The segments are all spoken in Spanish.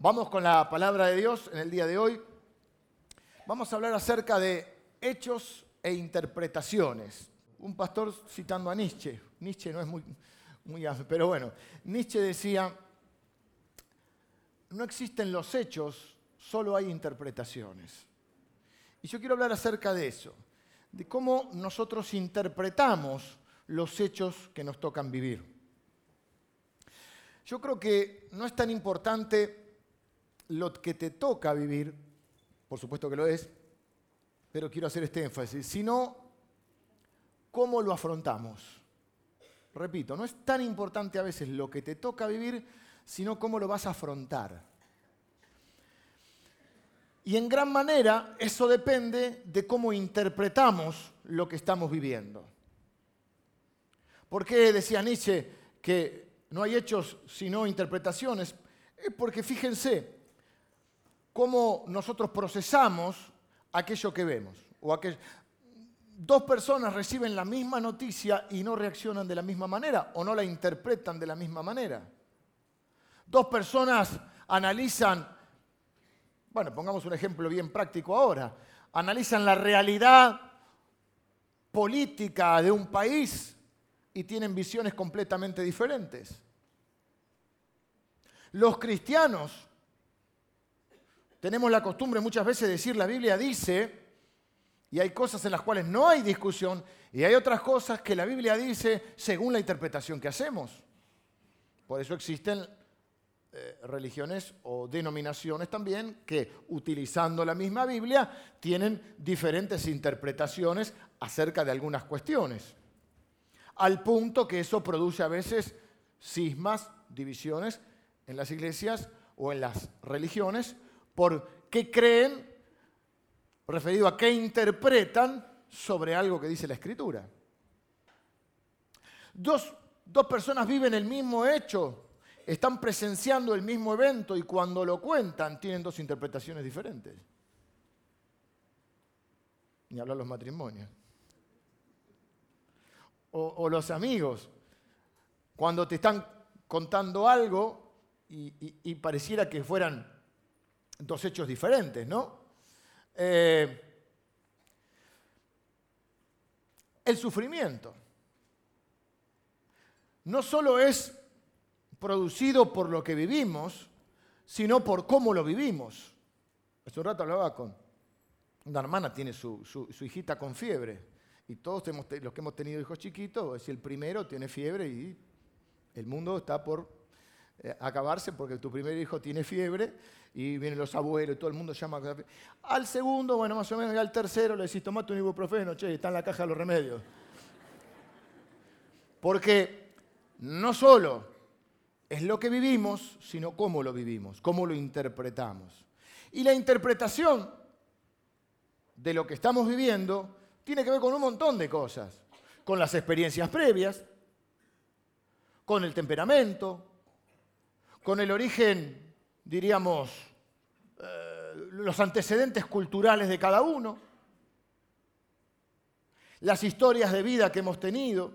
vamos con la palabra de Dios en el día de hoy. Vamos a hablar acerca de hechos e interpretaciones. Un pastor citando a Nietzsche. Nietzsche no es muy, muy pero bueno, Nietzsche decía, no existen los hechos, solo hay interpretaciones. Y yo quiero hablar acerca de eso, de cómo nosotros interpretamos los hechos que nos tocan vivir. Yo creo que no es tan importante lo que te toca vivir, por supuesto que lo es, pero quiero hacer este énfasis, sino cómo lo afrontamos. Repito, no es tan importante a veces lo que te toca vivir, sino cómo lo vas a afrontar. Y en gran manera eso depende de cómo interpretamos lo que estamos viviendo. ¿Por qué decía Nietzsche que no hay hechos sino interpretaciones? Es porque fíjense cómo nosotros procesamos aquello que vemos. O Dos personas reciben la misma noticia y no reaccionan de la misma manera o no la interpretan de la misma manera. Dos personas analizan bueno, pongamos un ejemplo bien práctico ahora, analizan la realidad política de un país y tienen visiones completamente diferentes. Los cristianos tenemos la costumbre muchas veces de decir la Biblia dice, y hay cosas en las cuales no hay discusión, y hay otras cosas que la Biblia dice según la interpretación que hacemos. Por eso existen eh, religiones o denominaciones también que, utilizando la misma Biblia, tienen diferentes interpretaciones acerca de algunas cuestiones. Al punto que eso produce a veces cismas, divisiones en las iglesias o en las religiones por qué creen, referido a qué interpretan sobre algo que dice la Escritura. Dos, dos personas viven el mismo hecho, están presenciando el mismo evento y cuando lo cuentan tienen dos interpretaciones diferentes. Ni hablar los matrimonios. O, los amigos, cuando te están contando algo y, pareciera que fueran dos hechos diferentes, ¿no? Eh, el sufrimiento no solo es producido por lo que vivimos, sino por cómo lo vivimos. Hace un rato hablaba con una hermana, tiene su, hijita con fiebre, y todos los que hemos tenido hijos chiquitos, si el primero tiene fiebre y el mundo está por acabarse porque tu primer hijo tiene fiebre y vienen los abuelos y todo el mundo llama. Al segundo, bueno, más o menos, y al tercero le decís, tomate un ibuprofeno, che, está en la caja de los remedios. Porque no solo es lo que vivimos, sino cómo lo vivimos, cómo lo interpretamos. Y la interpretación de lo que estamos viviendo tiene que ver con un montón de cosas, con las experiencias previas, con el temperamento, con el origen, diríamos, eh, los antecedentes culturales de cada uno, las historias de vida que hemos tenido.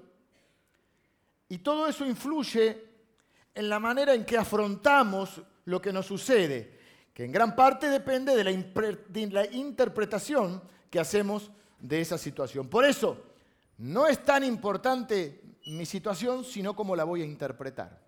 Y todo eso influye en la manera en que afrontamos lo que nos sucede, que en gran parte depende de la, interpretación que hacemos de esa situación. Por eso, no es tan importante mi situación, sino cómo la voy a interpretar.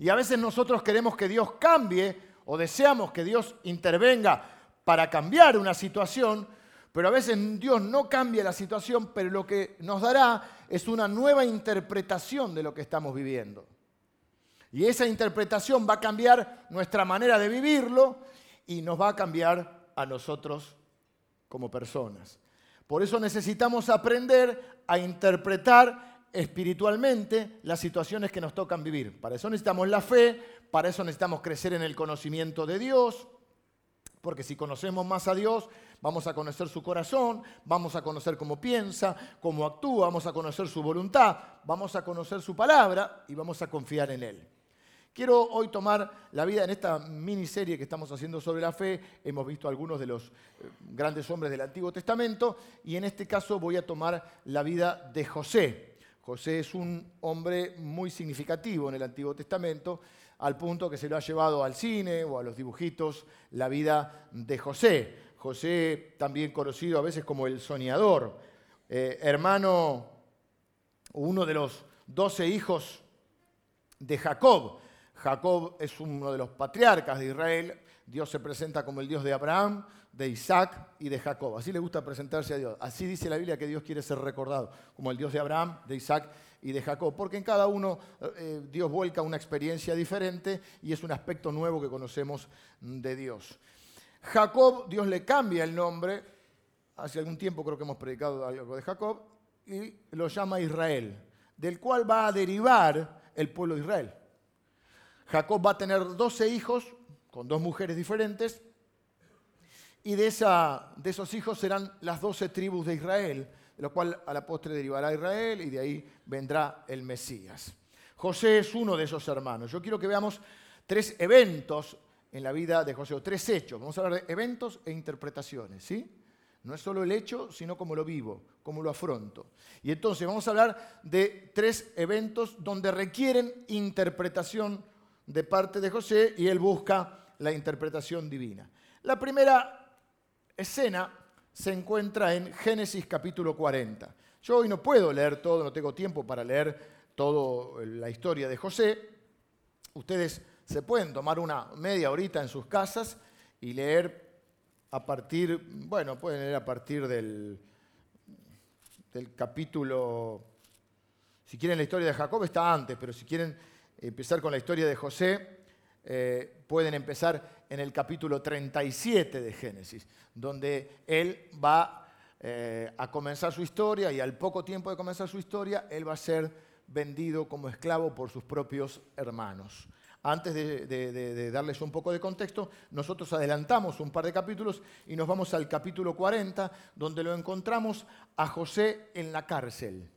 Y a veces nosotros queremos que Dios cambie o deseamos que Dios intervenga para cambiar una situación, pero a veces Dios no cambia la situación, pero lo que nos dará es una nueva interpretación de lo que estamos viviendo. Y esa interpretación va a cambiar nuestra manera de vivirlo y nos va a cambiar a nosotros como personas. Por eso necesitamos aprender a interpretar espiritualmente las situaciones que nos tocan vivir. Para eso necesitamos la fe, para eso necesitamos crecer en el conocimiento de Dios, porque si conocemos más a Dios, vamos a conocer su corazón, vamos a conocer cómo piensa, cómo actúa, vamos a conocer su voluntad, vamos a conocer su palabra y vamos a confiar en Él. Quiero hoy tomar la vida en esta miniserie que estamos haciendo sobre la fe. Hemos visto algunos de los eh, grandes hombres del Antiguo Testamento y en este caso voy a tomar la vida de José. José es un hombre muy significativo en el Antiguo Testamento. al punto que se lo ha llevado al cine o a los dibujitos la vida de José. José, también conocido a veces como el soñador, eh, hermano, uno de los doce hijos de Jacob. Jacob es uno de los patriarcas de Israel. Dios se presenta como el Dios de Abraham, de Isaac y de Jacob. Así le gusta presentarse a Dios. Así dice la Biblia que Dios quiere ser recordado como el Dios de Abraham, de Isaac y de Jacob, porque en cada uno eh, Dios vuelca una experiencia diferente y es un aspecto nuevo que conocemos de Dios. Jacob, Dios le cambia el nombre, hace algún tiempo creo que hemos predicado algo de Jacob, y lo llama Israel, del cual va a derivar el pueblo de Israel. Jacob va a tener 12 hijos con dos mujeres diferentes, y de, esa, de esos hijos serán las 12 tribus de Israel, de lo cual a la postre derivará Israel y de ahí vendrá el Mesías. José es uno de esos hermanos. Yo quiero que veamos tres eventos en la vida de José, o tres hechos. Vamos a hablar de eventos e interpretaciones, ¿sí? No es solo el hecho, sino cómo lo vivo, cómo lo afronto. Y entonces vamos a hablar de tres eventos donde requieren interpretación de parte de José y él busca la interpretación divina. La primera escena se encuentra en Génesis capítulo 40. Yo hoy no puedo leer todo, no tengo tiempo para leer toda la historia de José. Ustedes se pueden tomar una media horita en sus casas y leer a partir, bueno, pueden leer a partir del, del capítulo, si quieren la historia de Jacob está antes, pero si quieren empezar con la historia de José, eh, pueden empezar en el capítulo 37 de Génesis, donde él va eh, a comenzar su historia y al poco tiempo de comenzar su historia, él va a ser vendido como esclavo por sus propios hermanos. Antes de, darles un poco de contexto, nosotros adelantamos un par de capítulos y nos vamos al capítulo 40, donde lo encontramos a José en la cárcel.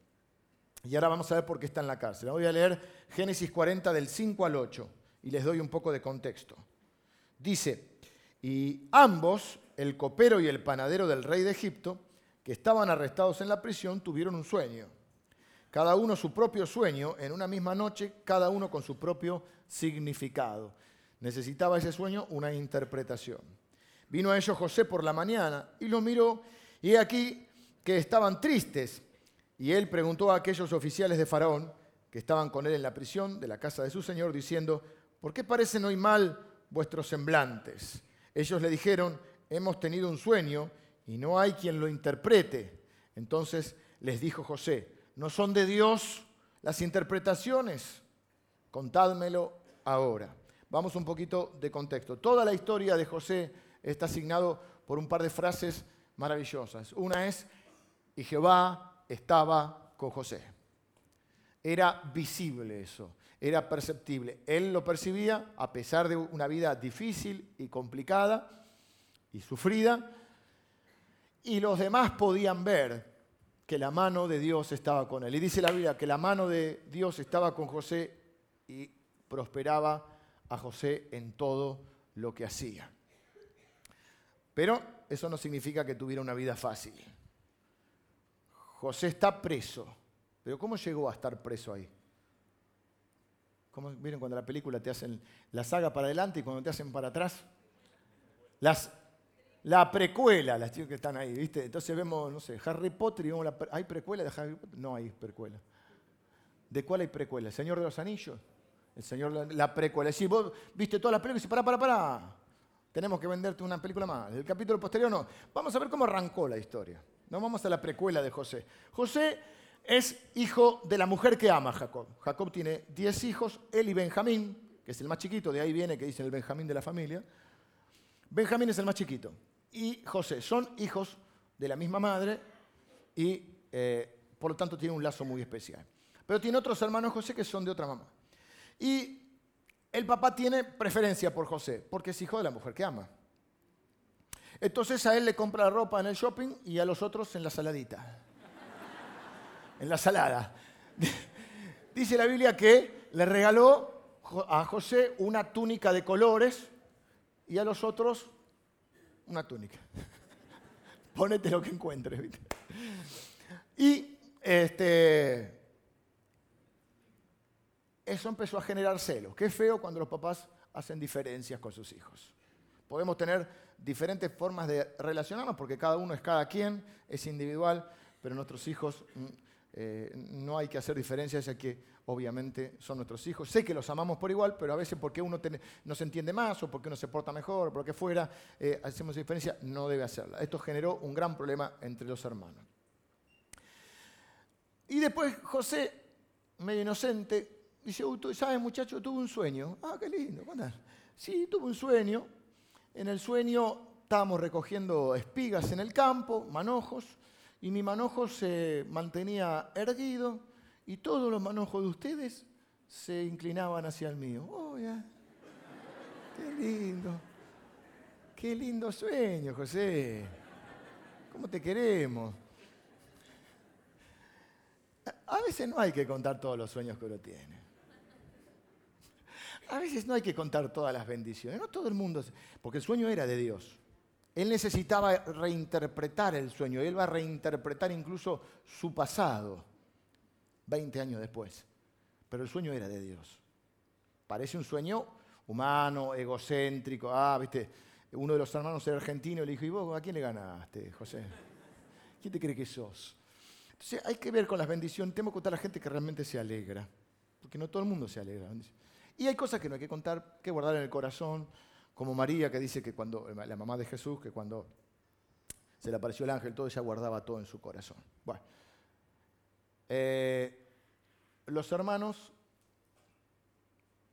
Y ahora vamos a ver por qué está en la cárcel. Voy a leer Génesis 40 del 5 al 8 y les doy un poco de contexto. Dice, y ambos, el copero y el panadero del rey de Egipto, que estaban arrestados en la prisión, tuvieron un sueño cada uno su propio sueño, en una misma noche, cada uno con su propio significado. Necesitaba ese sueño una interpretación. Vino a ellos José por la mañana y los miró y he aquí que estaban tristes. Y él preguntó a aquellos oficiales de Faraón que estaban con él en la prisión de la casa de su señor, diciendo, ¿por qué parecen hoy mal vuestros semblantes? Ellos le dijeron, hemos tenido un sueño y no hay quien lo interprete. Entonces les dijo José, ¿No son de Dios las interpretaciones? Contádmelo ahora. Vamos un poquito de contexto. Toda la historia de José está asignado por un par de frases maravillosas. Una es, y Jehová estaba con José. Era visible eso, era perceptible. Él lo percibía a pesar de una vida difícil y complicada y sufrida. Y los demás podían ver que la mano de Dios estaba con él. Y dice la Biblia que la mano de Dios estaba con José y prosperaba a José en todo lo que hacía. Pero eso no significa que tuviera una vida fácil. José está preso. Pero ¿cómo llegó a estar preso ahí? ¿Cómo, ¿Miren cuando la película te hacen la saga para adelante y cuando te hacen para atrás? Las la precuela, las chicas que están ahí, ¿viste? Entonces vemos, no sé, Harry Potter y vemos la, ¿Hay precuela de Harry Potter? No hay precuela. ¿De cuál hay precuela? ¿El Señor de los Anillos? El Señor, la, precuela. Si vos viste todas las películas y para, para, para. Tenemos que venderte una película más. El capítulo posterior no. Vamos a ver cómo arrancó la historia. No vamos a la precuela de José. José es hijo de la mujer que ama Jacob. Jacob tiene 10 hijos, él y Benjamín, que es el más chiquito, de ahí viene que dicen el Benjamín de la familia. Benjamín es el más chiquito y José. Son hijos de la misma madre y eh, por lo tanto tienen un lazo muy especial. Pero tiene otros hermanos José que son de otra mamá. Y el papá tiene preferencia por José, porque es hijo de la mujer que ama. Entonces a él le compra la ropa en el shopping y a los otros en la saladita. En la salada. Dice la Biblia que le regaló a José una túnica de colores y a los otros una túnica. Pónete lo que encuentres. Y este, eso empezó a generar celos. Qué feo cuando los papás hacen diferencias con sus hijos. Podemos tener diferentes formas de relacionarnos porque cada uno es cada quien, es individual, pero nuestros hijos mm, eh, no hay que hacer diferencias, ya que obviamente son nuestros hijos. Sé que los amamos por igual, pero a veces porque uno no se entiende más o porque uno se porta mejor o porque fuera, eh, hacemos diferencia, no debe hacerla. Esto generó un gran problema entre los hermanos. Y después José, medio inocente, dice, ¿sabes muchacho? Tuve un sueño. Ah, qué lindo, Sí, tuve un sueño. En el sueño estábamos recogiendo espigas en el campo, manojos, y mi manojo se mantenía erguido y todos los manojos de ustedes se inclinaban hacia el mío. Oh, Qué lindo. Qué lindo sueño, José. ¿Cómo te queremos? A veces no hay que contar todos los sueños que uno tiene. A veces no hay que contar todas las bendiciones. No todo el mundo. Porque el sueño era de Dios. Él necesitaba reinterpretar el sueño. Él va a reinterpretar incluso su pasado 20 años después. Pero el sueño era de Dios. Parece un sueño humano, egocéntrico. Ah, viste, uno de los hermanos era argentino le dijo, ¿y vos a quién le ganaste, José? ¿Quién te cree que sos? Entonces hay que ver con las bendiciones. Tenemos que contar a la gente que realmente se alegra. Porque no todo el mundo se alegra. Y hay cosas que no hay que contar, que guardar en el corazón. Como María que dice que cuando, la mamá de Jesús, que cuando se le apareció el ángel, todo ella guardaba todo en su corazón. Bueno. Eh, los hermanos,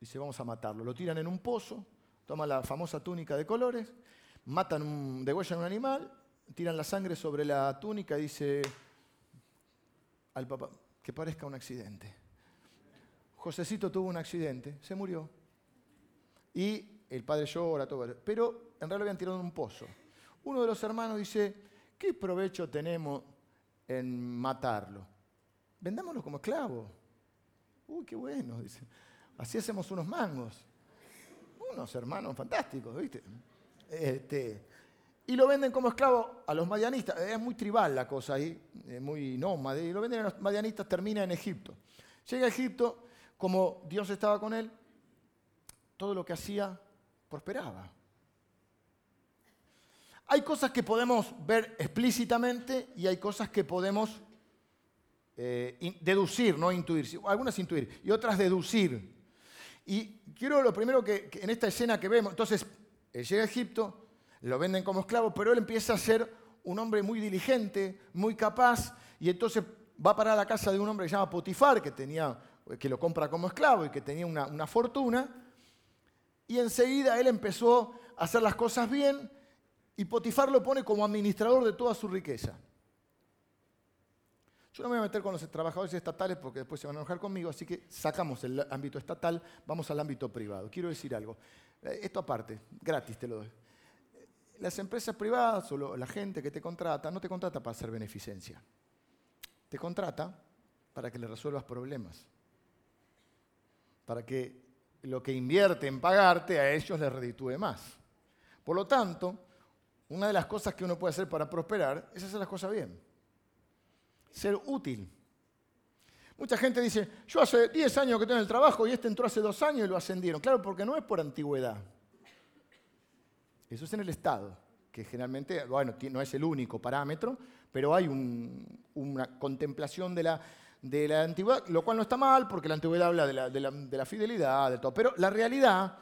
dice, vamos a matarlo. Lo tiran en un pozo, toman la famosa túnica de colores, matan, un, un animal, tiran la sangre sobre la túnica y dice, al papá, que parezca un accidente. Josecito tuvo un accidente, se murió. Y el padre llora, todo. Pero en realidad lo habían tirado en un pozo. Uno de los hermanos dice, ¿qué provecho tenemos en matarlo? Vendámoslo como esclavo. Uy, qué bueno, dice. Así hacemos unos mangos. Unos hermanos fantásticos, ¿viste? Este, y lo venden como esclavo a los madianistas. Es muy tribal la cosa ahí, muy nómade. Y lo venden a los madianistas, termina en Egipto. Llega a Egipto, como Dios estaba con él, todo lo que hacía prosperaba. Hay cosas que podemos ver explícitamente y hay cosas que podemos eh, deducir, no intuir. Algunas intuir y otras deducir. Y quiero lo primero que en esta escena que vemos, entonces, él llega a Egipto, lo venden como esclavo, pero él empieza a ser un hombre muy diligente, muy capaz, y entonces va a parar a la casa de un hombre que se llama Potifar, que, tenía, que lo compra como esclavo y que tenía una, una fortuna, y enseguida él empezó a hacer las cosas bien, y Potifar lo pone como administrador de toda su riqueza. Yo no me voy a meter con los trabajadores estatales porque después se van a enojar conmigo, así que sacamos el ámbito estatal, vamos al ámbito privado. Quiero decir algo, eh, esto aparte, gratis te lo doy las empresas privadas o la gente que te contrata no te contrata para hacer beneficencia. Te contrata para que le resuelvas problemas. Para que lo que invierte en pagarte a ellos les reditúe más. Por lo tanto, una de las cosas que uno puede hacer para prosperar es hacer las cosas bien. Ser útil. Mucha gente dice, yo hace 10 años que tengo en el trabajo y este entró hace dos años y lo ascendieron. Claro, porque no es por antigüedad. Eso es en el Estado, que generalmente, bueno, no es el único parámetro, pero hay una contemplación de la, de la antigüedad, lo cual no está mal, porque la antigüedad habla de la, de la fidelidad, de todo. Pero la realidad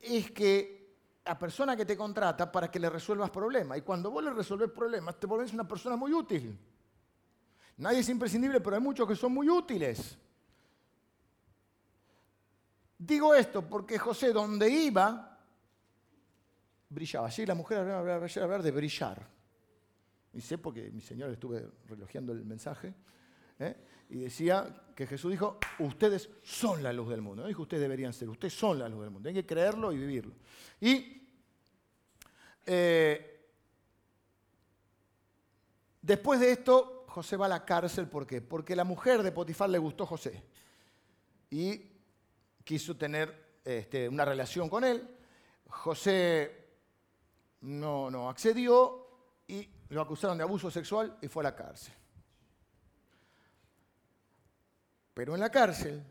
es que la persona que te contrata para que le resuelvas problemas, y cuando vos le resolves problemas, te volvés una persona muy útil. Nadie es imprescindible, pero hay muchos que son muy útiles. Digo esto porque José, donde iba, brillaba. Allí la mujer hablar de brillar. Y sé porque mi señor estuve relojeando el mensaje. ¿Eh? Y decía que Jesús dijo, ustedes son la luz del mundo. No dijo ustedes deberían ser, ustedes son la luz del mundo. Hay que creerlo y vivirlo. Y eh, después de esto, José va a la cárcel. ¿Por qué? Porque la mujer de Potifar le gustó José. Y quiso tener este, una relación con él. José no, no accedió y lo acusaron de abuso sexual y fue a la cárcel. Pero en la cárcel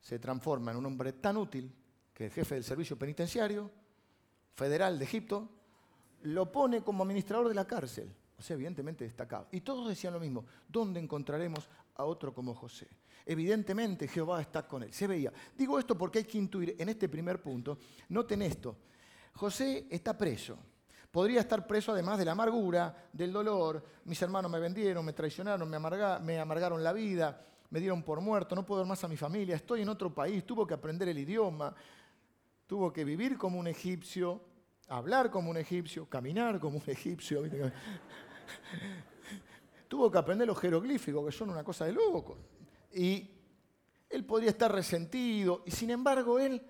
se transforma en un hombre tan útil que el jefe del servicio penitenciario federal de Egipto lo pone como administrador de la cárcel. O sea, evidentemente destacado. Y todos decían lo mismo, ¿dónde encontraremos a otro como José? Evidentemente Jehová está con él. Se veía. Digo esto porque hay que intuir en este primer punto, noten esto, José está preso. Podría estar preso además de la amargura, del dolor. Mis hermanos me vendieron, me traicionaron, me, me amargaron la vida, me dieron por muerto, no puedo ver más a mi familia, estoy en otro país, tuvo que aprender el idioma, tuvo que vivir como un egipcio, hablar como un egipcio, caminar como un egipcio. tuvo que aprender los jeroglíficos, que son una cosa de loco. Y él podría estar resentido, y sin embargo él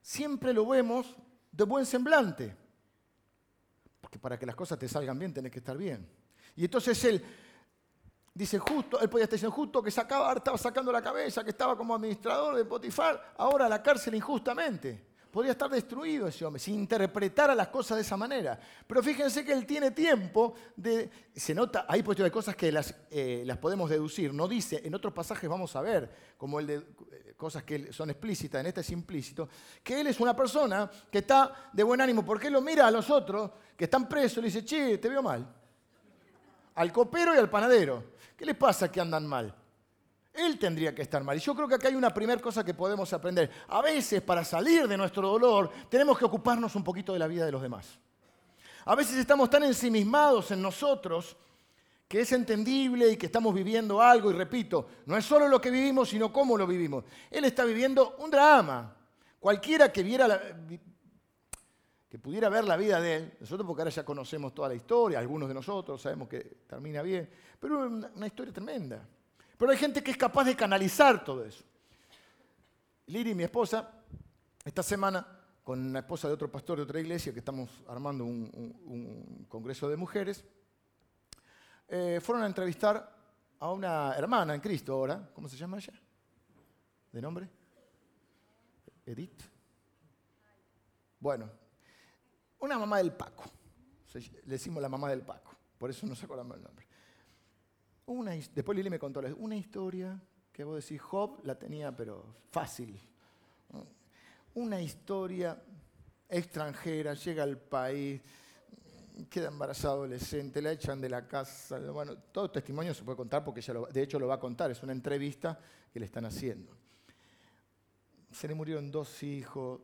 siempre lo vemos de buen semblante. Porque para que las cosas te salgan bien tenés que estar bien. Y entonces él dice justo, él podía estar diciendo justo que sacaba, estaba sacando la cabeza, que estaba como administrador de Potifar, ahora a la cárcel injustamente. Podría estar destruido ese hombre si interpretara las cosas de esa manera. Pero fíjense que él tiene tiempo de... Se nota, hay puesto de cosas que las, eh, las podemos deducir. No dice, en otros pasajes vamos a ver, como el de eh, cosas que son explícitas, en este es implícito, que él es una persona que está de buen ánimo, porque él lo mira a los otros que están presos y le dice, che, te veo mal. Al copero y al panadero. ¿Qué les pasa que andan mal? Él tendría que estar mal. Y yo creo que acá hay una primera cosa que podemos aprender. A veces, para salir de nuestro dolor, tenemos que ocuparnos un poquito de la vida de los demás. A veces estamos tan ensimismados en nosotros que es entendible y que estamos viviendo algo. Y repito, no es solo lo que vivimos, sino cómo lo vivimos. Él está viviendo un drama. Cualquiera que viera que pudiera ver la vida de él, nosotros porque ahora ya conocemos toda la historia, algunos de nosotros sabemos que termina bien, pero una historia tremenda. Pero hay gente que es capaz de canalizar todo eso. Liri, mi esposa, esta semana, con la esposa de otro pastor de otra iglesia, que estamos armando un, congreso de mujeres, eh, fueron a entrevistar a una hermana en Cristo ahora. ¿Cómo se llama ella? ¿De nombre? Edith. Bueno, una mamá del Paco. Le decimos la mamá del Paco, por eso no se acordamos el nombre. Una, después Lili me contó una historia que vos decís, Job la tenía pero fácil. Una historia extranjera, llega al país, queda embarazada adolescente, la echan de la casa. Bueno, todo testimonio se puede contar porque ella de hecho lo va a contar, es una entrevista que le están haciendo. Se le murieron dos hijos.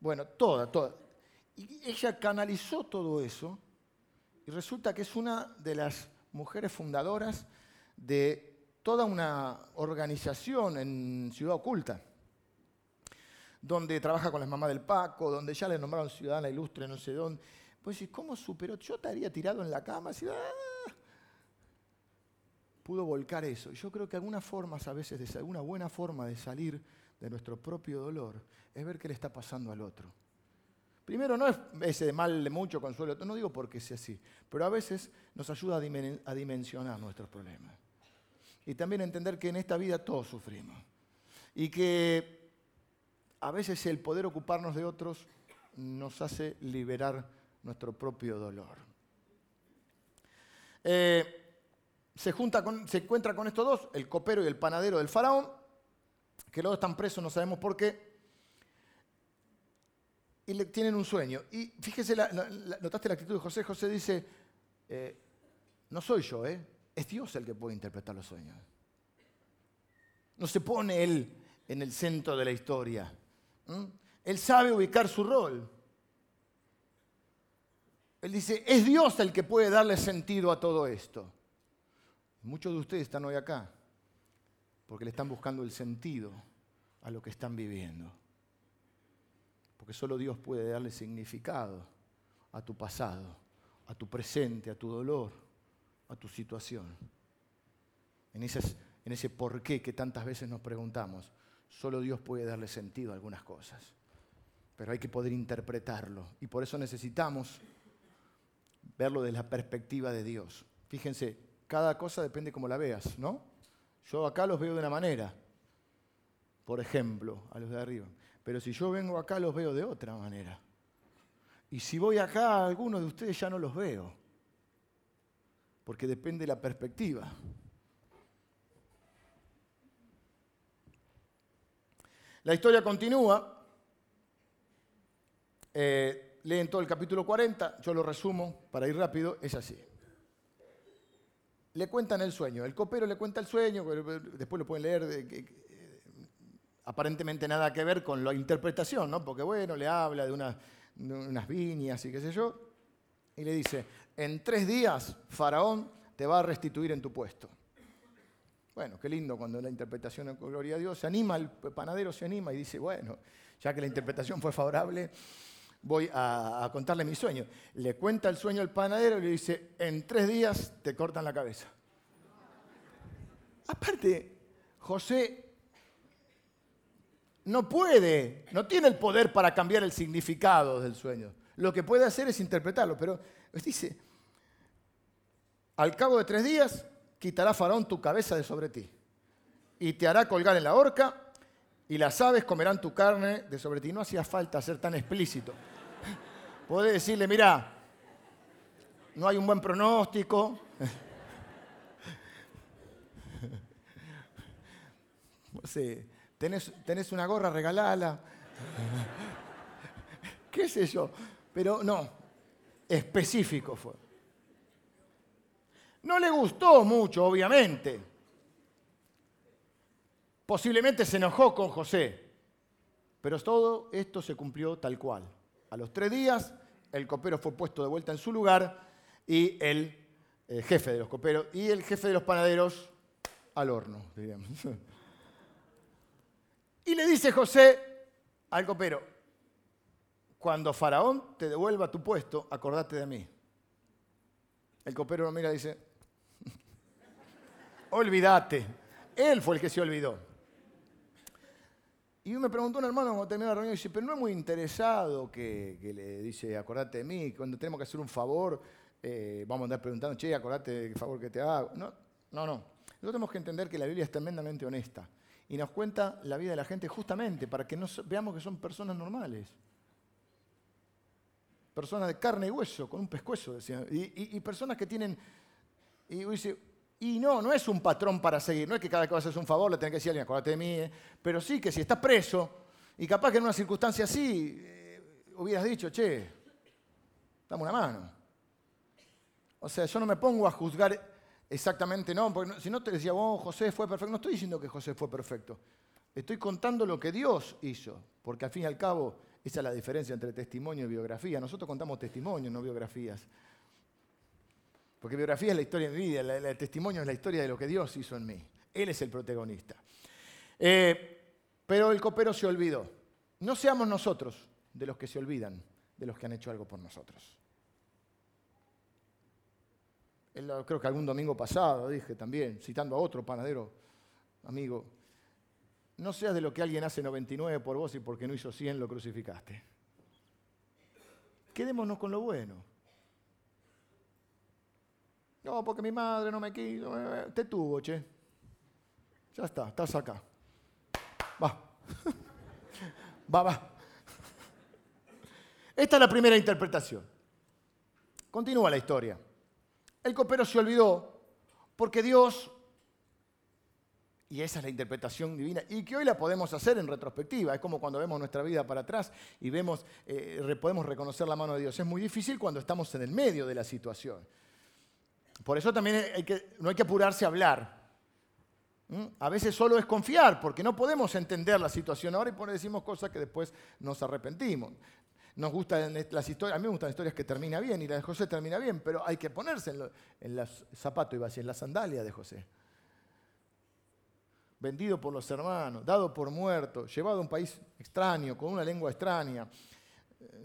Bueno, toda, toda. Y ella canalizó todo eso y resulta que es una de las mujeres fundadoras de toda una organización en Ciudad Oculta, donde trabaja con las mamás del Paco, donde ya le nombraron ciudadana ilustre, no sé dónde. Pues, ¿cómo superó? Yo estaría tirado en la cama, así, ¡ah! pudo volcar eso. Yo creo que algunas formas, a veces, de, una buena forma de salir de nuestro propio dolor es ver qué le está pasando al otro. Primero, no es ese mal de mucho consuelo, no digo porque sea así, pero a veces nos ayuda a dimensionar nuestros problemas. Y también entender que en esta vida todos sufrimos. Y que a veces el poder ocuparnos de otros nos hace liberar nuestro propio dolor. Eh, se, junta se encuentra con estos dos, el copero y el panadero del faraón, que dos están presos, no sabemos por qué, y le, tienen un sueño. Y fíjese, notaste la actitud de José. José dice, eh, no soy yo, ¿eh? es Dios el que puede interpretar los sueños. No se pone él en el centro de la historia. Él sabe ubicar su rol. Él dice, es Dios el que puede darle sentido a todo esto. Muchos de ustedes están hoy acá porque le están buscando el sentido a lo que están viviendo porque solo Dios puede darle significado a tu pasado, a tu presente, a tu dolor, a tu situación. En, ese porqué que tantas veces nos preguntamos, solo Dios puede darle sentido a algunas cosas. Pero hay que poder interpretarlo y por eso necesitamos verlo desde la perspectiva de Dios. Fíjense, cada cosa depende cómo la veas, ¿no? Yo acá los veo de una manera, por ejemplo, a los de arriba. Pero si yo vengo acá los veo de otra manera. Y si voy acá, algunos de ustedes ya no los veo. Porque depende de la perspectiva. La historia continúa. Eh, leen todo el capítulo 40, yo lo resumo para ir rápido, es así. Le cuentan el sueño, el copero le cuenta el sueño, después lo pueden leer, aparentemente nada que ver con la interpretación, ¿no? porque bueno, le habla de, de unas viñas y qué sé yo, y le dice, en tres días Faraón te va a restituir en tu puesto. Bueno, qué lindo cuando la interpretación, gloria a Dios, se anima, el panadero se anima y dice, bueno, ya que la interpretación fue favorable, voy a, contarle mi sueño. Le cuenta el sueño al panadero y le dice, en tres días te cortan la cabeza. Aparte, José no puede, no tiene el poder para cambiar el significado del sueño. Lo que puede hacer es interpretarlo, pero dice, al cabo de tres días quitará Faraón tu cabeza de sobre ti y te hará colgar en la horca y las aves comerán tu carne de sobre ti. No hacía falta ser tan explícito. Puede decirle, mira, no hay un buen pronóstico. Sí, tenés, tenés una gorra, regalala. ¿Qué sé yo? Pero no, específico fue. No le gustó mucho, obviamente. Posiblemente se enojó con José. Pero todo esto se cumplió tal cual. A los tres días, el copero fue puesto de vuelta en su lugar y el, el jefe de los coperos y el jefe de los panaderos al horno, diríamos. Y le dice José al copero, cuando Faraón te devuelva tu puesto, acordate de mí. El copero lo mira y dice, olvídate. Él fue el que se olvidó. Y me preguntó un hermano cuando terminó la reunión, dice, pero no es muy interesado que, le dice, acordate de mí, cuando tenemos que hacer un favor, eh, vamos a andar preguntando, che, acordate del favor que te hago. No, no, no. Nosotros tenemos que entender que la Biblia es tremendamente honesta y nos cuenta la vida de la gente justamente para que nos, veamos que son personas normales personas de carne y hueso, con un pescuezo, decía. Y, personas que tienen. Y dice, y no, no es un patrón para seguir. No es que cada vez que vas a hacer un favor le tengas que decir a alguien, acuérdate de mí. ¿eh? Pero sí que si estás preso, y capaz que en una circunstancia así, eh, hubieras dicho, che, dame una mano. O sea, yo no me pongo a juzgar exactamente, no, porque si no te decía, oh, José fue perfecto. No estoy diciendo que José fue perfecto. Estoy contando lo que Dios hizo, porque al fin y al cabo esa es la diferencia entre testimonio y biografía. Nosotros contamos testimonio, no biografías. Porque biografía es la historia de mi vida, el testimonio es la historia de lo que Dios hizo en mí. Él es el protagonista. Eh, pero el copero se olvidó. No seamos nosotros de los que se olvidan, de los que han hecho algo por nosotros. Creo que algún domingo pasado dije también, citando a otro panadero, amigo, no seas de lo que alguien hace 99 por vos y porque no hizo 100 lo crucificaste. Quedémonos con lo bueno. No, porque mi madre no me quiso. Eh, te tuvo, che. Ya está, estás acá. Va. va, va. Esta es la primera interpretación. Continúa la historia. El copero se olvidó porque Dios y esa es la interpretación divina, y que hoy la podemos hacer en retrospectiva. Es como cuando vemos nuestra vida para atrás y vemos, eh, podemos reconocer la mano de Dios. Es muy difícil cuando estamos en el medio de la situación. Por eso también no hay que apurarse a hablar. A veces solo es confiar, porque no podemos entender la situación ahora y por decimos cosas que después nos arrepentimos. Nos gustan las historias, a mí me gustan las historias que termina bien y la de José termina bien, pero hay que ponerse en, en los zapatos, iba a en la sandalia de José vendido por los hermanos, dado por muerto, llevado a un país extraño, con una lengua extraña,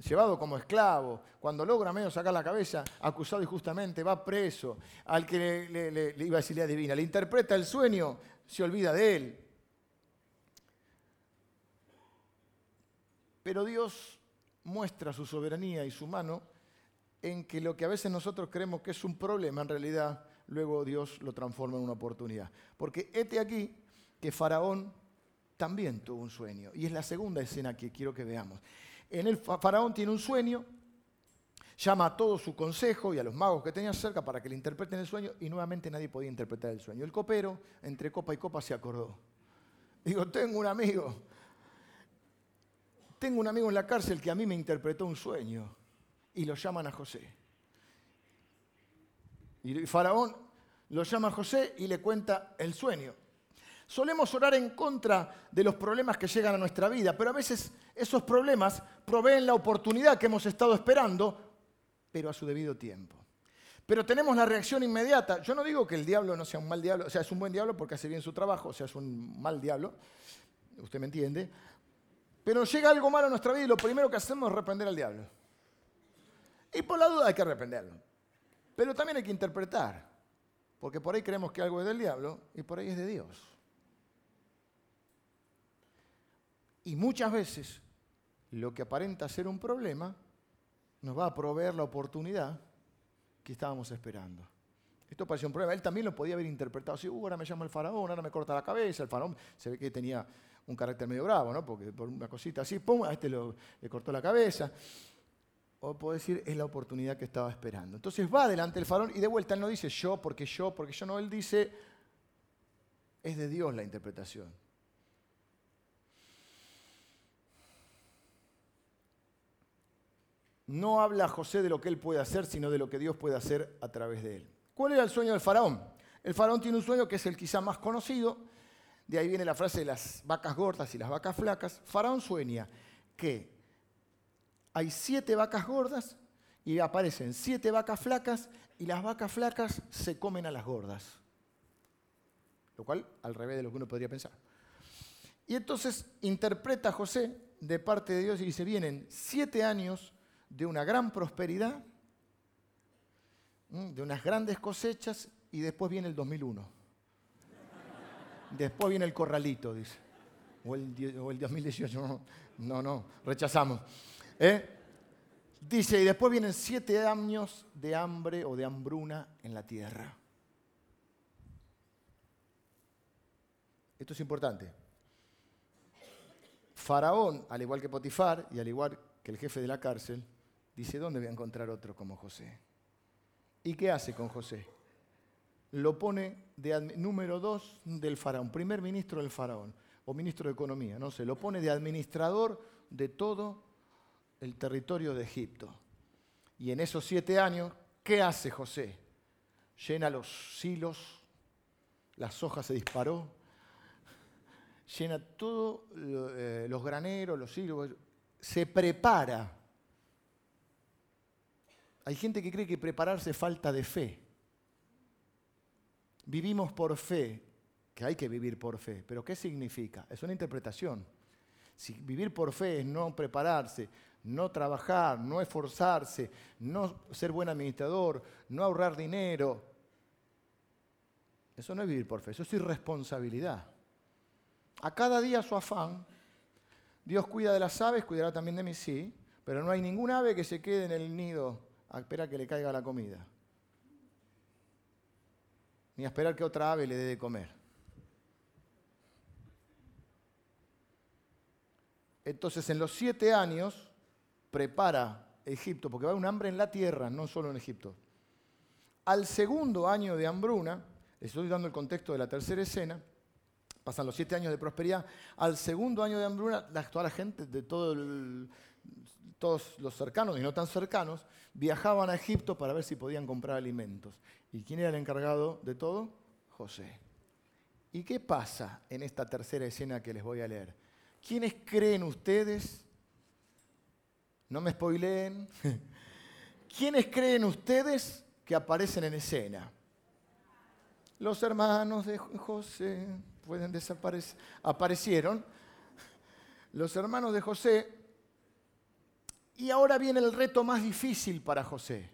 llevado como esclavo, cuando logra medio sacar la cabeza, acusado injustamente, va preso, al que le, iba a decir la divina, le interpreta el sueño, se olvida de él. Pero Dios muestra su soberanía y su mano en que lo que a veces nosotros creemos que es un problema, en realidad luego Dios lo transforma en una oportunidad. Porque este aquí que Faraón también tuvo un sueño. Y es la segunda escena que quiero que veamos. En el Faraón tiene un sueño, llama a todo su consejo y a los magos que tenía cerca para que le interpreten el sueño y nuevamente nadie podía interpretar el sueño. El copero, entre copa y copa, se acordó. Digo, tengo un amigo tengo un amigo en la cárcel que a mí me interpretó un sueño y lo llaman a José. Y Faraón lo llama a José y le cuenta el sueño. Solemos orar en contra de los problemas que llegan a nuestra vida, pero a veces esos problemas proveen la oportunidad que hemos estado esperando, pero a su debido tiempo. Pero tenemos la reacción inmediata. Yo no digo que el diablo no sea un mal diablo, o sea, es un buen diablo porque hace bien su trabajo, o sea, es un mal diablo, usted me entiende. Pero llega algo malo a nuestra vida y lo primero que hacemos es reprender al diablo. Y por la duda hay que arrepentirlo. Pero también hay que interpretar, porque por ahí creemos que algo es del diablo y por ahí es de Dios. Y muchas veces lo que aparenta ser un problema nos va a proveer la oportunidad que estábamos esperando. Esto parecía un problema. Él también lo podía haber interpretado así, uh, ahora me llama el faraón, ahora me corta la cabeza. El faraón se ve que tenía un carácter medio bravo, ¿no? Porque por una cosita así, pum, a este le cortó la cabeza o puedo decir, es la oportunidad que estaba esperando. Entonces va delante del faraón y de vuelta él no dice yo, porque yo, porque yo no, él dice, es de Dios la interpretación. No habla José de lo que él puede hacer, sino de lo que Dios puede hacer a través de él. ¿Cuál era el sueño del faraón? El faraón tiene un sueño que es el quizá más conocido, de ahí viene la frase de las vacas gordas y las vacas flacas. Faraón sueña que hay siete vacas gordas y aparecen siete vacas flacas y las vacas flacas se comen a las gordas. Lo cual al revés de lo que uno podría pensar. Y entonces interpreta José de parte de Dios y dice, vienen siete años de una gran prosperidad, de unas grandes cosechas y después viene el 2001. Después viene el corralito, dice. O el, o el 2018, no, no, rechazamos. ¿Eh? Dice, y después vienen siete años de hambre o de hambruna en la tierra. Esto es importante. Faraón, al igual que Potifar y al igual que el jefe de la cárcel, dice, ¿dónde voy a encontrar otro como José? ¿Y qué hace con José? Lo pone de número dos del faraón, primer ministro del faraón, o ministro de economía, no sé, lo pone de administrador de todo el territorio de Egipto. Y en esos siete años, ¿qué hace José? Llena los silos, las hojas se disparó, llena todos eh, los graneros, los silos, se prepara. Hay gente que cree que prepararse falta de fe. Vivimos por fe, que hay que vivir por fe, pero ¿qué significa? Es una interpretación. Si vivir por fe es no prepararse, no trabajar, no esforzarse, no ser buen administrador, no ahorrar dinero. Eso no es vivir por fe, eso es irresponsabilidad. A cada día su afán. Dios cuida de las aves, cuidará también de mí, sí, pero no hay ningún ave que se quede en el nido a esperar que le caiga la comida. Ni a esperar que otra ave le dé de comer. Entonces, en los siete años, prepara Egipto, porque va un hambre en la tierra, no solo en Egipto. Al segundo año de hambruna, les estoy dando el contexto de la tercera escena, pasan los siete años de prosperidad, al segundo año de hambruna, toda la gente de todo todos los cercanos y no tan cercanos, viajaban a Egipto para ver si podían comprar alimentos. ¿Y quién era el encargado de todo? José. ¿Y qué pasa en esta tercera escena que les voy a leer? ¿Quiénes creen ustedes no me spoileen. ¿Quiénes creen ustedes que aparecen en escena? Los hermanos de José pueden desaparecer. Aparecieron los hermanos de José. Y ahora viene el reto más difícil para José,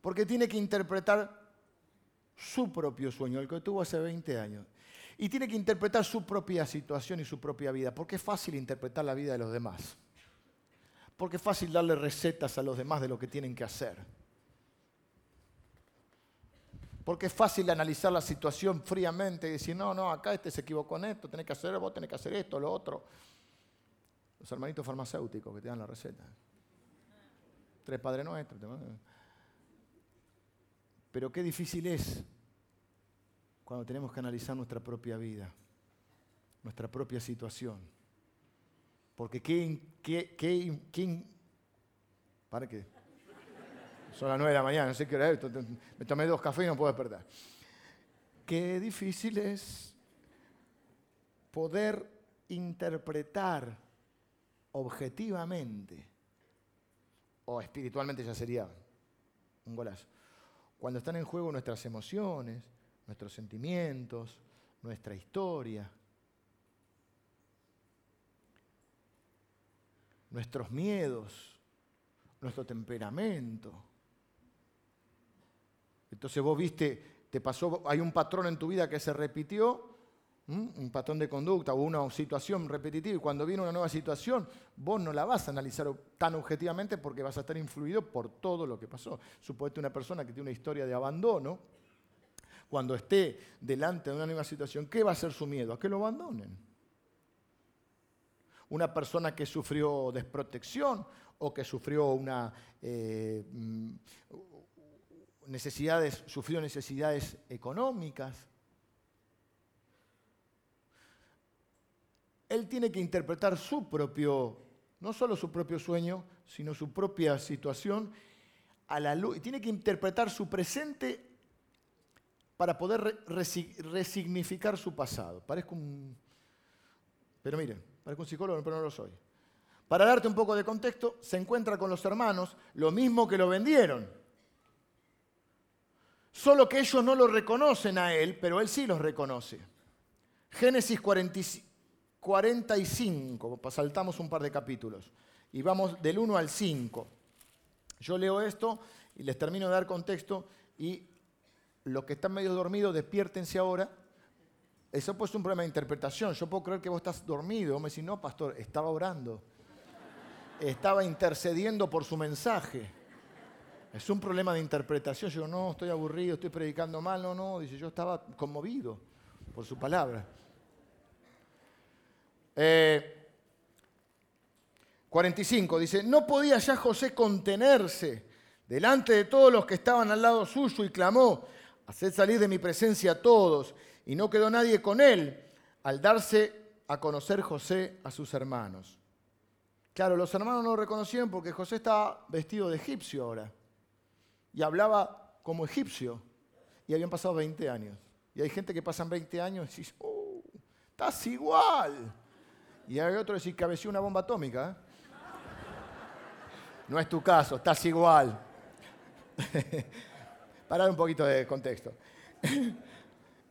porque tiene que interpretar su propio sueño, el que tuvo hace 20 años. Y tiene que interpretar su propia situación y su propia vida, porque es fácil interpretar la vida de los demás porque es fácil darle recetas a los demás de lo que tienen que hacer. Porque es fácil analizar la situación fríamente y decir, no, no, acá este se equivocó en esto, tenés que hacer, vos tenés que hacer esto, lo otro. Los hermanitos farmacéuticos que te dan la receta. Tres padres nuestros. Pero qué difícil es cuando tenemos que analizar nuestra propia vida, nuestra propia situación Porque qué, qué, qué, ¿Para qué? Son las nueve de la mañana, no sé qué hora es. Me tomé dos cafés y no puedo despertar. Qué difícil es poder interpretar objetivamente, o espiritualmente ya sería un golazo, cuando están en juego nuestras emociones, nuestros sentimientos, nuestra historia, nuestros miedos, nuestro temperamento. Entonces vos viste, te pasó, hay un patrón en tu vida que se repitió, un patrón de conducta o una situación repetitiva, y cuando viene una nueva situación, vos no la vas a analizar tan objetivamente porque vas a estar influido por todo lo que pasó. Suponete una persona que tiene una historia de abandono, cuando esté delante de una nueva situación, ¿qué va a ser su miedo? A que lo abandonen. Una persona que sufrió desprotección o que sufrió una, eh, mm, necesidades, sufrió necesidades económicas. Él tiene que interpretar su propio, no solo su propio sueño, sino su propia situación a la luz. Tiene que interpretar su presente para poder resignificar su pasado. Parezco un... Pero miren, parezco un psicólogo, pero no lo soy. Para darte un poco de contexto, se encuentra con los hermanos, lo mismo que lo vendieron. Solo que ellos no lo reconocen a él, pero él sí los reconoce. Génesis 45, saltamos un par de capítulos, y vamos del 1 al 5. Yo leo esto y les termino de dar contexto y los que están medio dormidos, despiértense ahora. Eso puede ser un problema de interpretación. Yo puedo creer que vos estás dormido. Me decís, no, pastor, estaba orando. Estaba intercediendo por su mensaje. Es un problema de interpretación. Yo no, estoy aburrido, estoy predicando mal. No, no, dice, yo estaba conmovido por su palabra. 45 eh, dice, no podía ya José contenerse delante de todos los que estaban al lado suyo y clamó, Haced salir de mi presencia a todos. Y no quedó nadie con él al darse a conocer José a sus hermanos. Claro, los hermanos no lo reconocieron porque José estaba vestido de egipcio ahora. Y hablaba como egipcio. Y habían pasado 20 años. Y hay gente que pasan 20 años y dice, oh, estás igual. Y hay otro que dice, cabeció una bomba atómica. No es tu caso, estás igual. Para un poquito de contexto.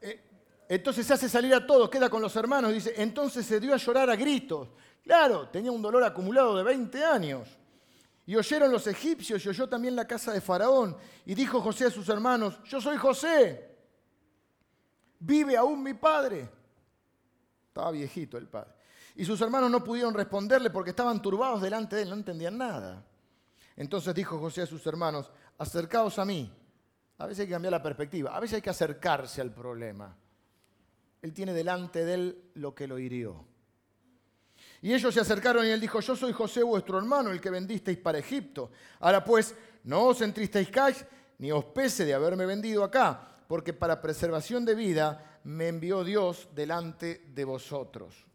Eh, entonces se hace salir a todos, queda con los hermanos, dice, entonces se dio a llorar a gritos. Claro, tenía un dolor acumulado de 20 años. Y oyeron los egipcios y oyó también la casa de Faraón. Y dijo José a sus hermanos, yo soy José. ¿Vive aún mi padre? Estaba viejito el padre. Y sus hermanos no pudieron responderle porque estaban turbados delante de él, no entendían nada. Entonces dijo José a sus hermanos, acercaos a mí. A veces hay que cambiar la perspectiva, a veces hay que acercarse al problema. Él tiene delante de él lo que lo hirió. Y ellos se acercaron y él dijo, yo soy José vuestro hermano, el que vendisteis para Egipto. Ahora pues, no os entristezcáis ni os pese de haberme vendido acá, porque para preservación de vida me envió Dios delante de vosotros.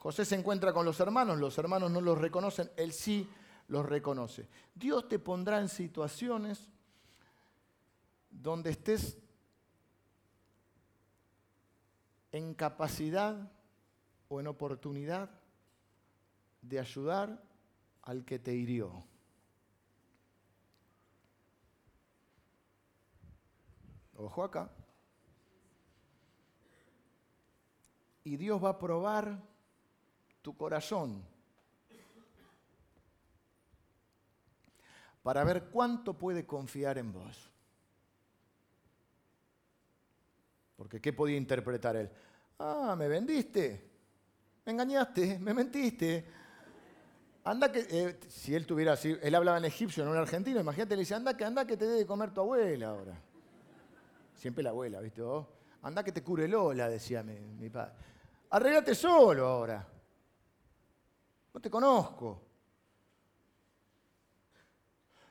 José se encuentra con los hermanos, los hermanos no los reconocen, él sí los reconoce. Dios te pondrá en situaciones donde estés en capacidad o en oportunidad de ayudar al que te hirió. Ojo acá. Y Dios va a probar tu corazón para ver cuánto puede confiar en vos. Porque ¿qué podía interpretar él? Ah, me vendiste, me engañaste, me mentiste. Anda que, eh, si él tuviera así, él hablaba en egipcio, no en argentino, imagínate, le dice, anda que, anda que te dé de comer tu abuela ahora. Siempre la abuela, ¿viste? Anda que te cure Lola, decía mi, mi padre. Arreglate solo ahora. No te conozco.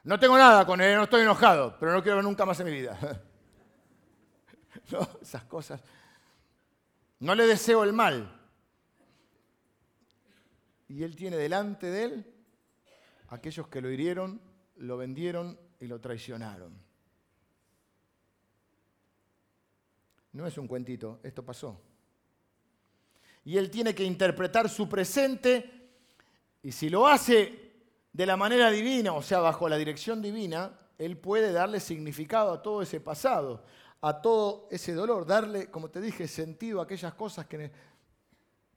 No tengo nada con él, no estoy enojado, pero no quiero ver nunca más en mi vida. no, esas cosas. No le deseo el mal. y él tiene delante de él aquellos que lo hirieron, lo vendieron y lo traicionaron. No es un cuentito, esto pasó. Y él tiene que interpretar su presente y si lo hace de la manera divina, o sea, bajo la dirección divina, él puede darle significado a todo ese pasado, a todo ese dolor, darle, como te dije, sentido a aquellas cosas que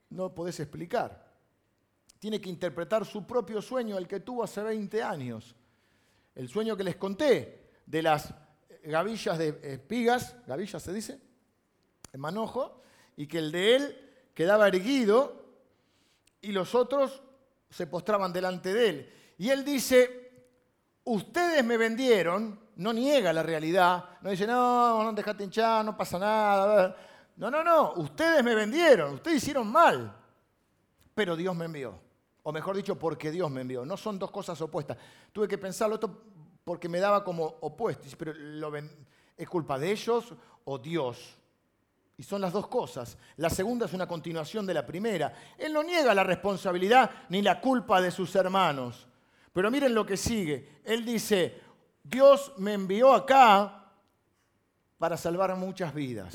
no podés explicar. Tiene que interpretar su propio sueño, el que tuvo hace 20 años. El sueño que les conté de las gavillas de espigas, gavillas se dice, en manojo, y que el de él quedaba erguido y los otros se postraban delante de él. Y él dice, ustedes me vendieron, no niega la realidad, no dice, no, no dejate hinchar, no pasa nada. No, no, no, ustedes me vendieron, ustedes hicieron mal, pero Dios me envió. O mejor dicho, porque Dios me envió. No son dos cosas opuestas. Tuve que pensarlo esto porque me daba como opuesto. Pero ¿es culpa de ellos o Dios? Son las dos cosas. La segunda es una continuación de la primera. Él no niega la responsabilidad ni la culpa de sus hermanos. Pero miren lo que sigue. Él dice, Dios me envió acá para salvar muchas vidas.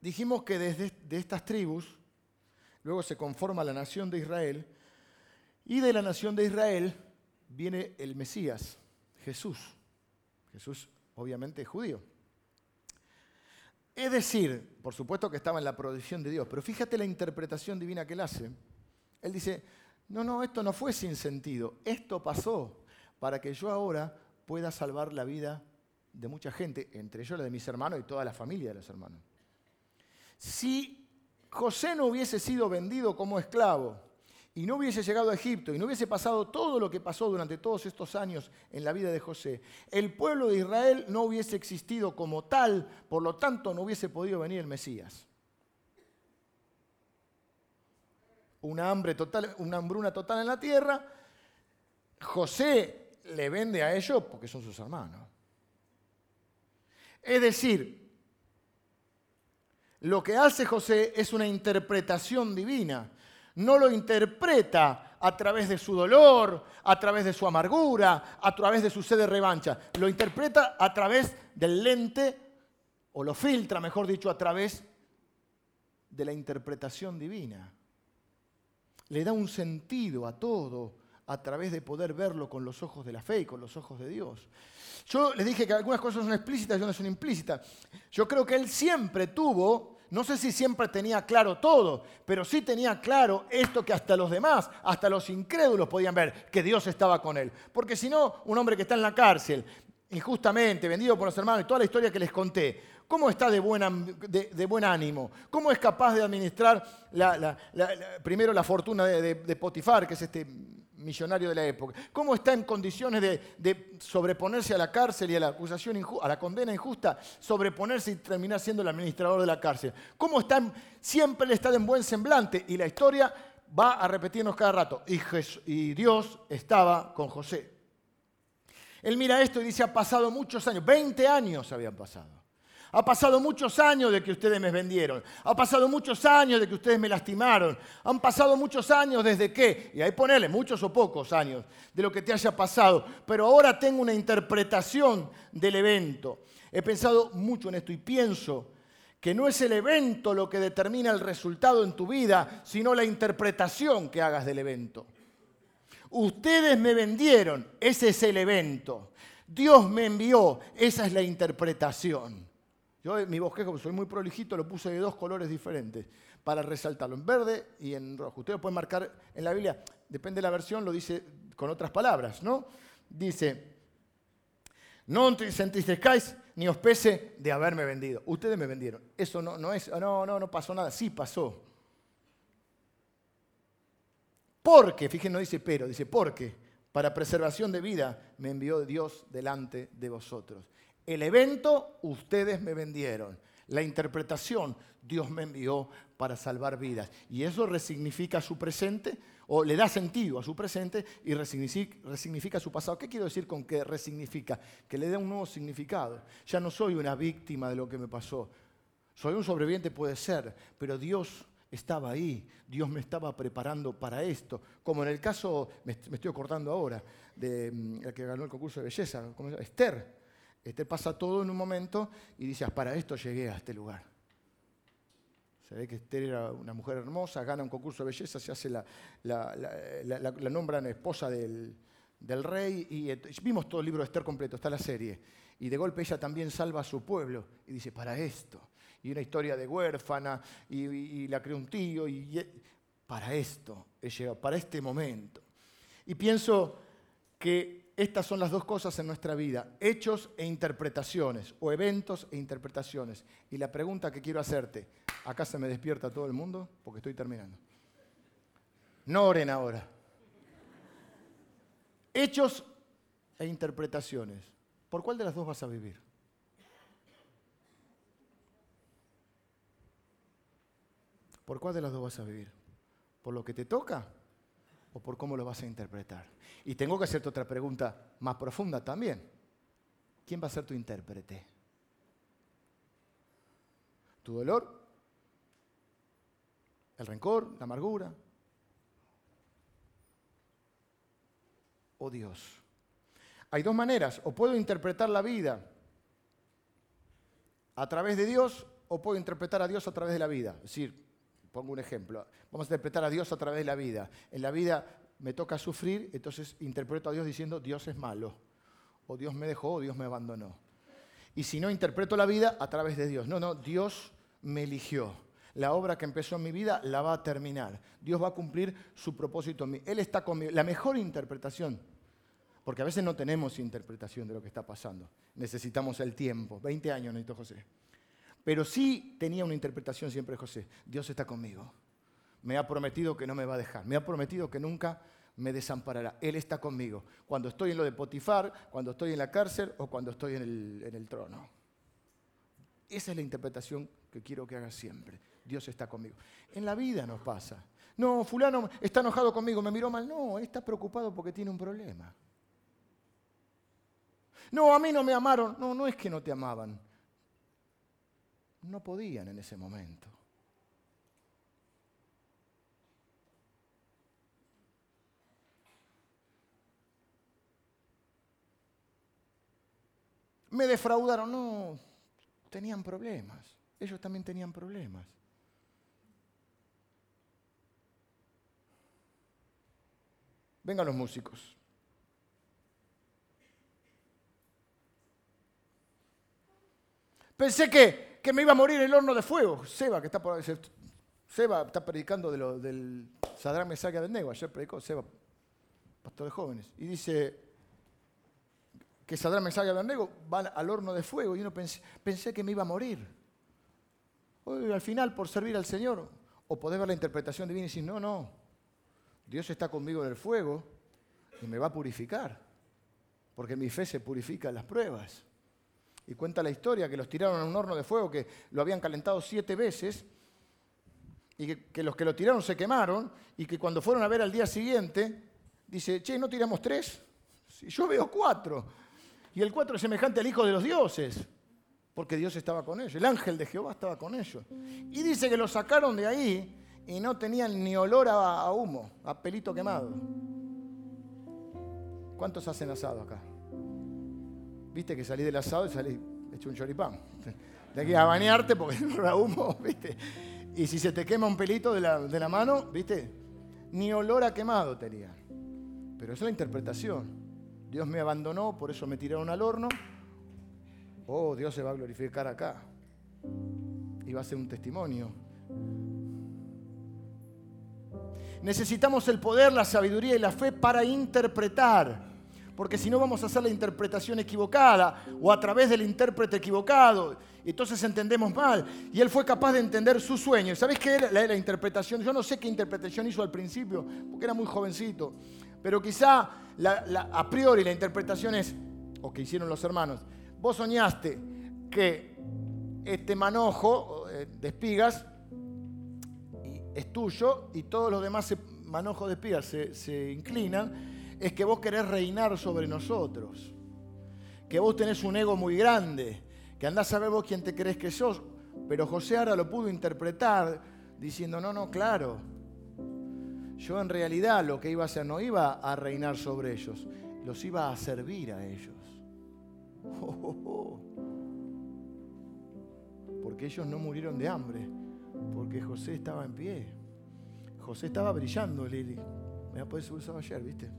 Dijimos que desde de estas tribus luego se conforma la nación de Israel y de la nación de Israel viene el Mesías, Jesús. Jesús obviamente es judío. Es decir, por supuesto que estaba en la provisión de Dios, pero fíjate la interpretación divina que él hace. Él dice, no, no, esto no fue sin sentido, esto pasó para que yo ahora pueda salvar la vida de mucha gente, entre ellos la de mis hermanos y toda la familia de los hermanos. Si José no hubiese sido vendido como esclavo, y no hubiese llegado a Egipto y no hubiese pasado todo lo que pasó durante todos estos años en la vida de José, el pueblo de Israel no hubiese existido como tal, por lo tanto no hubiese podido venir el Mesías. Una, hambre una hambruna total en la tierra, José le vende a ellos porque son sus hermanos. Es decir, lo que hace José es una interpretación divina no lo interpreta a través de su dolor, a través de su amargura, a través de su sed de revancha. Lo interpreta a través del lente, o lo filtra, mejor dicho, a través de la interpretación divina. Le da un sentido a todo a través de poder verlo con los ojos de la fe y con los ojos de Dios. Yo les dije que algunas cosas son explícitas y otras son implícitas. Yo creo que él siempre tuvo no sé si siempre tenía claro todo, pero sí tenía claro esto que hasta los demás, hasta los incrédulos podían ver, que Dios estaba con él. Porque si no, un hombre que está en la cárcel, injustamente, vendido por los hermanos, y toda la historia que les conté, ¿cómo está de, buen ánimo? ¿Cómo es capaz de administrar primero la fortuna de, Potifar, que es este millonario de la época. ¿Cómo está en condiciones de, sobreponerse a la cárcel y a la acusación a la condena injusta, sobreponerse y terminar siendo el administrador de la cárcel? ¿Cómo está siempre le está en buen semblante y la historia va a repetirnos cada rato. Y, y Dios estaba con José. Él mira esto y dice, ha pasado muchos años, 20 años habían pasado. Ha pasado muchos años de que ustedes me vendieron. Ha pasado muchos años de que ustedes me lastimaron. Han pasado muchos años desde que, y ahí ponele muchos o pocos años de lo que te haya pasado. Pero ahora tengo una interpretación del evento. He pensado mucho en esto y pienso que no es el evento lo que determina el resultado en tu vida, sino la interpretación que hagas del evento. Ustedes me vendieron, ese es el evento. Dios me envió, esa es la interpretación. Yo mi bosquejo, soy muy prolijito, lo puse de dos colores diferentes para resaltarlo, en verde y en rojo. Ustedes pueden marcar en la Biblia, depende de la versión, lo dice con otras palabras, ¿no? Dice, no os entristezcáis ni os pese de haberme vendido. Ustedes me vendieron. Eso no, no es, no, no, no pasó nada. Sí pasó. Porque, fíjense, no dice pero, dice porque, para preservación de vida me envió Dios delante de vosotros. El evento ustedes me vendieron. La interpretación, Dios me envió para salvar vidas. Y eso resignifica su presente, o le da sentido a su presente y resignifica, su pasado. ¿Qué quiero decir con que resignifica? Que le da un nuevo significado. Ya no soy una víctima de lo que me pasó. Soy un sobreviviente, puede ser, pero Dios estaba ahí, Dios me estaba preparando para esto, como en el caso, me, estoy acordando ahora, de mm, la que ganó el concurso de belleza, Esther. Esther pasa todo en un momento y dice, ah, para esto llegué a este lugar. Se ve que Esther era una mujer hermosa, gana un concurso de belleza, se hace la, la, nombran esposa del, rey y vimos todo el libro de Esther completo, está la serie. Y de golpe ella también salva a su pueblo y dice, para esto y una historia de huérfana y, la creó un tío y, para esto he llegado, para este momento. Y pienso que estas son las dos cosas en nuestra vida, hechos e interpretaciones, o eventos e interpretaciones. Y la pregunta que quiero hacerte, acá se me despierta todo el mundo porque estoy terminando. No oren ahora. Hechos e interpretaciones. ¿Por cuál de las dos vas a vivir? ¿Por cuál de las dos vas a vivir? ¿Por lo que te toca o por cómo lo vas a interpretar? Y tengo que hacerte otra pregunta más profunda también. ¿Quién va a ser tu intérprete? ¿Tu dolor? ¿El rencor? ¿La amargura? ¿O Dios? Hay dos maneras. O puedo interpretar la vida a través de Dios o puedo interpretar a Dios a través de la vida. Es decir, Pongo un ejemplo. Vamos a interpretar a Dios a través de la vida. En la vida me toca sufrir, entonces interpreto a Dios diciendo Dios es malo, o Dios me dejó, o Dios me abandonó. Y si no, interpreto la vida a través de Dios. No, no, Dios me eligió. La obra que empezó en mi vida la va a terminar. Dios va a cumplir su propósito en mí. Él está conmigo. La mejor interpretación, porque a veces no tenemos interpretación de lo que está pasando. Necesitamos el tiempo. 20 años necesito José. Pero sí tenía una interpretación siempre José. Dios está conmigo. Me ha prometido que no me va a dejar. Me ha prometido que nunca me desamparará. Él está conmigo. Cuando estoy en lo de Potifar, cuando estoy en la cárcel o cuando estoy en el, en el trono. Esa es la interpretación que quiero que hagas siempre. Dios está conmigo. En la vida nos pasa. No, fulano está enojado conmigo, me miró mal. No, está preocupado porque tiene un problema. No, a mí no me amaron. No, no es que no te amaban. No podían en ese momento. Me defraudaron, no, tenían problemas. Ellos también tenían problemas. Vengan los músicos. Pensé que que me iba a morir en el horno de fuego. Seba, que está por Seba está predicando de lo, del Sadrán Mesaga del Nego. Ayer predicó Seba, pastor de jóvenes. Y dice que Sadrán Mesaga del Nego van al horno de fuego. Y uno pensé, pensé que me iba a morir. Al final, por servir al Señor, o poder ver la interpretación divina y decir, no, no, Dios está conmigo en el fuego y me va a purificar. Porque mi fe se purifica en las pruebas. Y cuenta la historia que los tiraron a un horno de fuego que lo habían calentado siete veces y que, los que lo tiraron se quemaron y que cuando fueron a ver al día siguiente, dice, che, ¿no tiramos tres? Si yo veo cuatro. Y el cuatro es semejante al Hijo de los Dioses, porque Dios estaba con ellos, el ángel de Jehová estaba con ellos. Y dice que lo sacaron de ahí y no tenían ni olor a, a humo, a pelito quemado. ¿Cuántos hacen asado acá? Viste que salí del asado y salí hecho un choripán. De aquí a bañarte porque no humo, viste. Y si se te quema un pelito de la, mano, viste, ni olor a quemado tenía. Pero esa es la interpretación. Dios me abandonó, por eso me tiraron al horno. Oh, Dios se va a glorificar acá. Y va a ser un testimonio. Necesitamos el poder, la sabiduría y la fe para interpretar porque si no vamos a hacer la interpretación equivocada o a través del intérprete equivocado. Entonces entendemos mal. Y él fue capaz de entender su sueño. ¿Sabes qué era la, interpretación? Yo no sé qué interpretación hizo al principio, porque era muy jovencito. Pero quizá a priori la interpretación es, o que hicieron los hermanos, vos soñaste que este manojo eh, de espigas es tuyo y todos los demás manojos de espigas se, se inclinan, es que vos querés reinar sobre nosotros. Que vos tenés un ego muy grande, que andás a ver vos quién te crees que sos. Pero José ahora lo pudo interpretar diciendo, no, no, claro, yo en realidad lo que iba a hacer no iba a reinar sobre ellos, los iba a servir a ellos. Porque ellos no murieron de hambre, porque José estaba en pie. José estaba brillando, Lili. Me la podés usar ayer, ¿viste?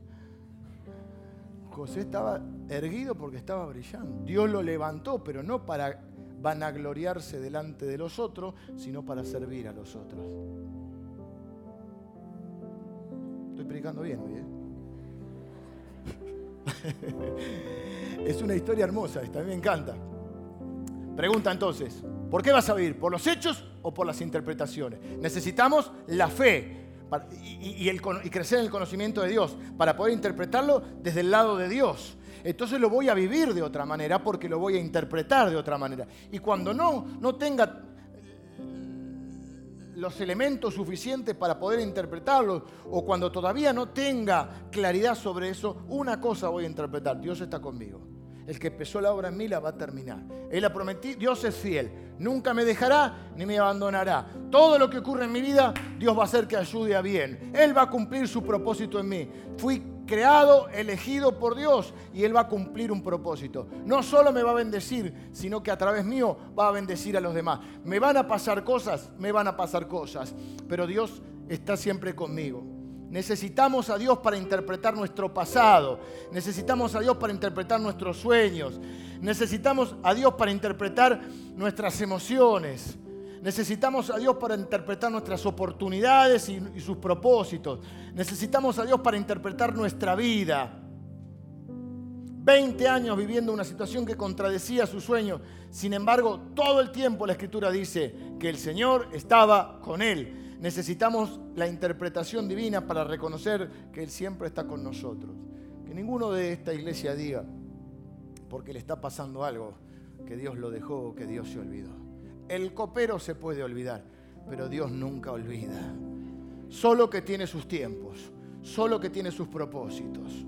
José estaba erguido porque estaba brillando. Dios lo levantó, pero no para vanagloriarse delante de los otros, sino para servir a los otros. Estoy predicando bien hoy, ¿eh? es una historia hermosa, esta a mí me encanta. Pregunta entonces, ¿por qué vas a vivir? ¿Por los hechos o por las interpretaciones? Necesitamos la fe y, crecer en el conocimiento de Dios para poder interpretarlo desde el lado de Dios. Entonces lo voy a vivir de otra manera porque lo voy a interpretar de otra manera. Y cuando no, no tenga los elementos suficientes para poder interpretarlo, o cuando todavía no tenga claridad sobre eso, una cosa voy a interpretar, Dios está conmigo. El que empezó la obra en mí la va a terminar. Él ha prometido, Dios es fiel. Nunca me dejará ni me abandonará. Todo lo que ocurre en mi vida, Dios va a hacer que ayude a bien. Él va a cumplir su propósito en mí. Fui creado, elegido por Dios y Él va a cumplir un propósito. No solo me va a bendecir, sino que a través mío va a bendecir a los demás. Me van a pasar cosas, me van a pasar cosas, pero Dios está siempre conmigo. Necesitamos a Dios para interpretar nuestro pasado. Necesitamos a Dios para interpretar nuestros sueños. Necesitamos a Dios para interpretar nuestras emociones. Necesitamos a Dios para interpretar nuestras oportunidades y, sus propósitos. Necesitamos a Dios para interpretar nuestra vida. 20 años viviendo una situación que contradecía su sueño. Sin embargo, todo el tiempo la Escritura dice que el Señor estaba con él. Necesitamos la interpretación divina para reconocer que Él siempre está con nosotros. Que ninguno de esta iglesia diga, porque le está pasando algo, que Dios lo dejó, que Dios se olvidó. El copero se puede olvidar, pero Dios nunca olvida. Solo que tiene sus tiempos, solo que tiene sus propósitos.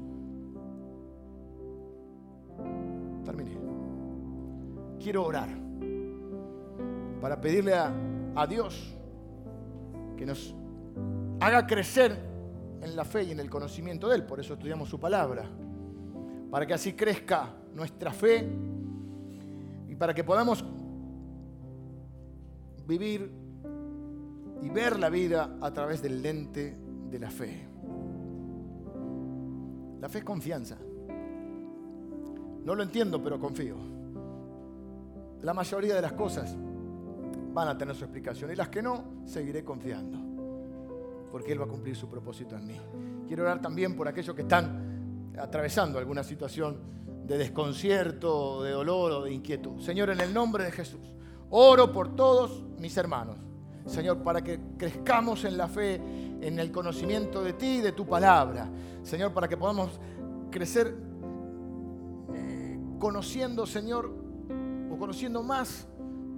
Terminé. Quiero orar para pedirle a, a Dios que nos haga crecer en la fe y en el conocimiento de Él. Por eso estudiamos su palabra. Para que así crezca nuestra fe y para que podamos vivir y ver la vida a través del lente de la fe. La fe es confianza. No lo entiendo, pero confío. La mayoría de las cosas van a tener su explicación y las que no, seguiré confiando, porque Él va a cumplir su propósito en mí. Quiero orar también por aquellos que están atravesando alguna situación de desconcierto, de dolor o de inquietud. Señor, en el nombre de Jesús. Oro por todos mis hermanos, Señor, para que crezcamos en la fe, en el conocimiento de ti y de tu palabra. Señor, para que podamos crecer eh, conociendo, Señor, o conociendo más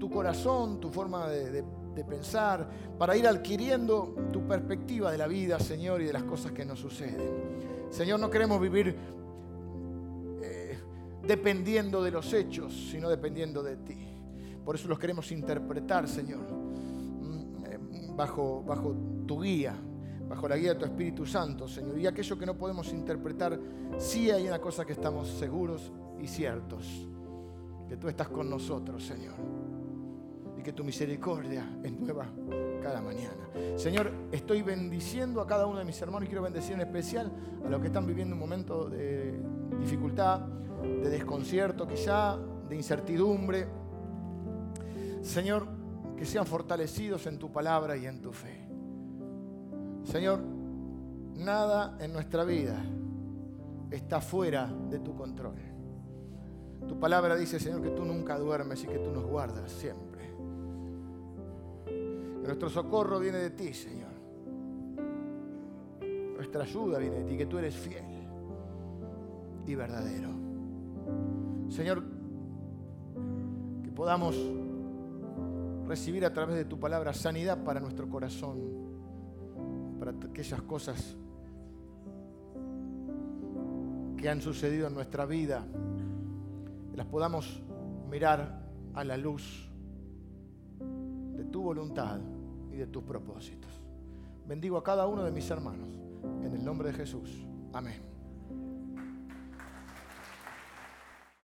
tu corazón, tu forma de, pensar, para ir adquiriendo tu perspectiva de la vida, Señor, y de las cosas que nos suceden. Señor, no queremos vivir eh, dependiendo de los hechos, sino dependiendo de ti. Por eso los queremos interpretar, Señor, mm, eh, bajo, bajo tu guía, bajo la guía de tu Espíritu Santo, Señor. Y aquello que no podemos interpretar, sí hay una cosa que estamos seguros y ciertos, que tú estás con nosotros, Señor. Y que tu misericordia es nueva cada mañana. Señor, estoy bendiciendo a cada uno de mis hermanos y quiero bendecir en especial a los que están viviendo un momento de dificultad, de desconcierto quizá, de incertidumbre Señor, que sean fortalecidos en tu palabra y en tu fe. Señor, nada en nuestra vida está fuera de tu control. Tu palabra dice, Señor, que tú nunca duermes y que tú nos guardas siempre. Nuestro socorro viene de ti, Señor. Nuestra ayuda viene de ti, que tú eres fiel y verdadero. Señor, que podamos recibir a través de tu palabra sanidad para nuestro corazón, para aquellas cosas que han sucedido en nuestra vida, que las podamos mirar a la luz tu voluntad y de tus propósitos. Bendigo a cada uno de mis hermanos. En el nombre de Jesús. Amén.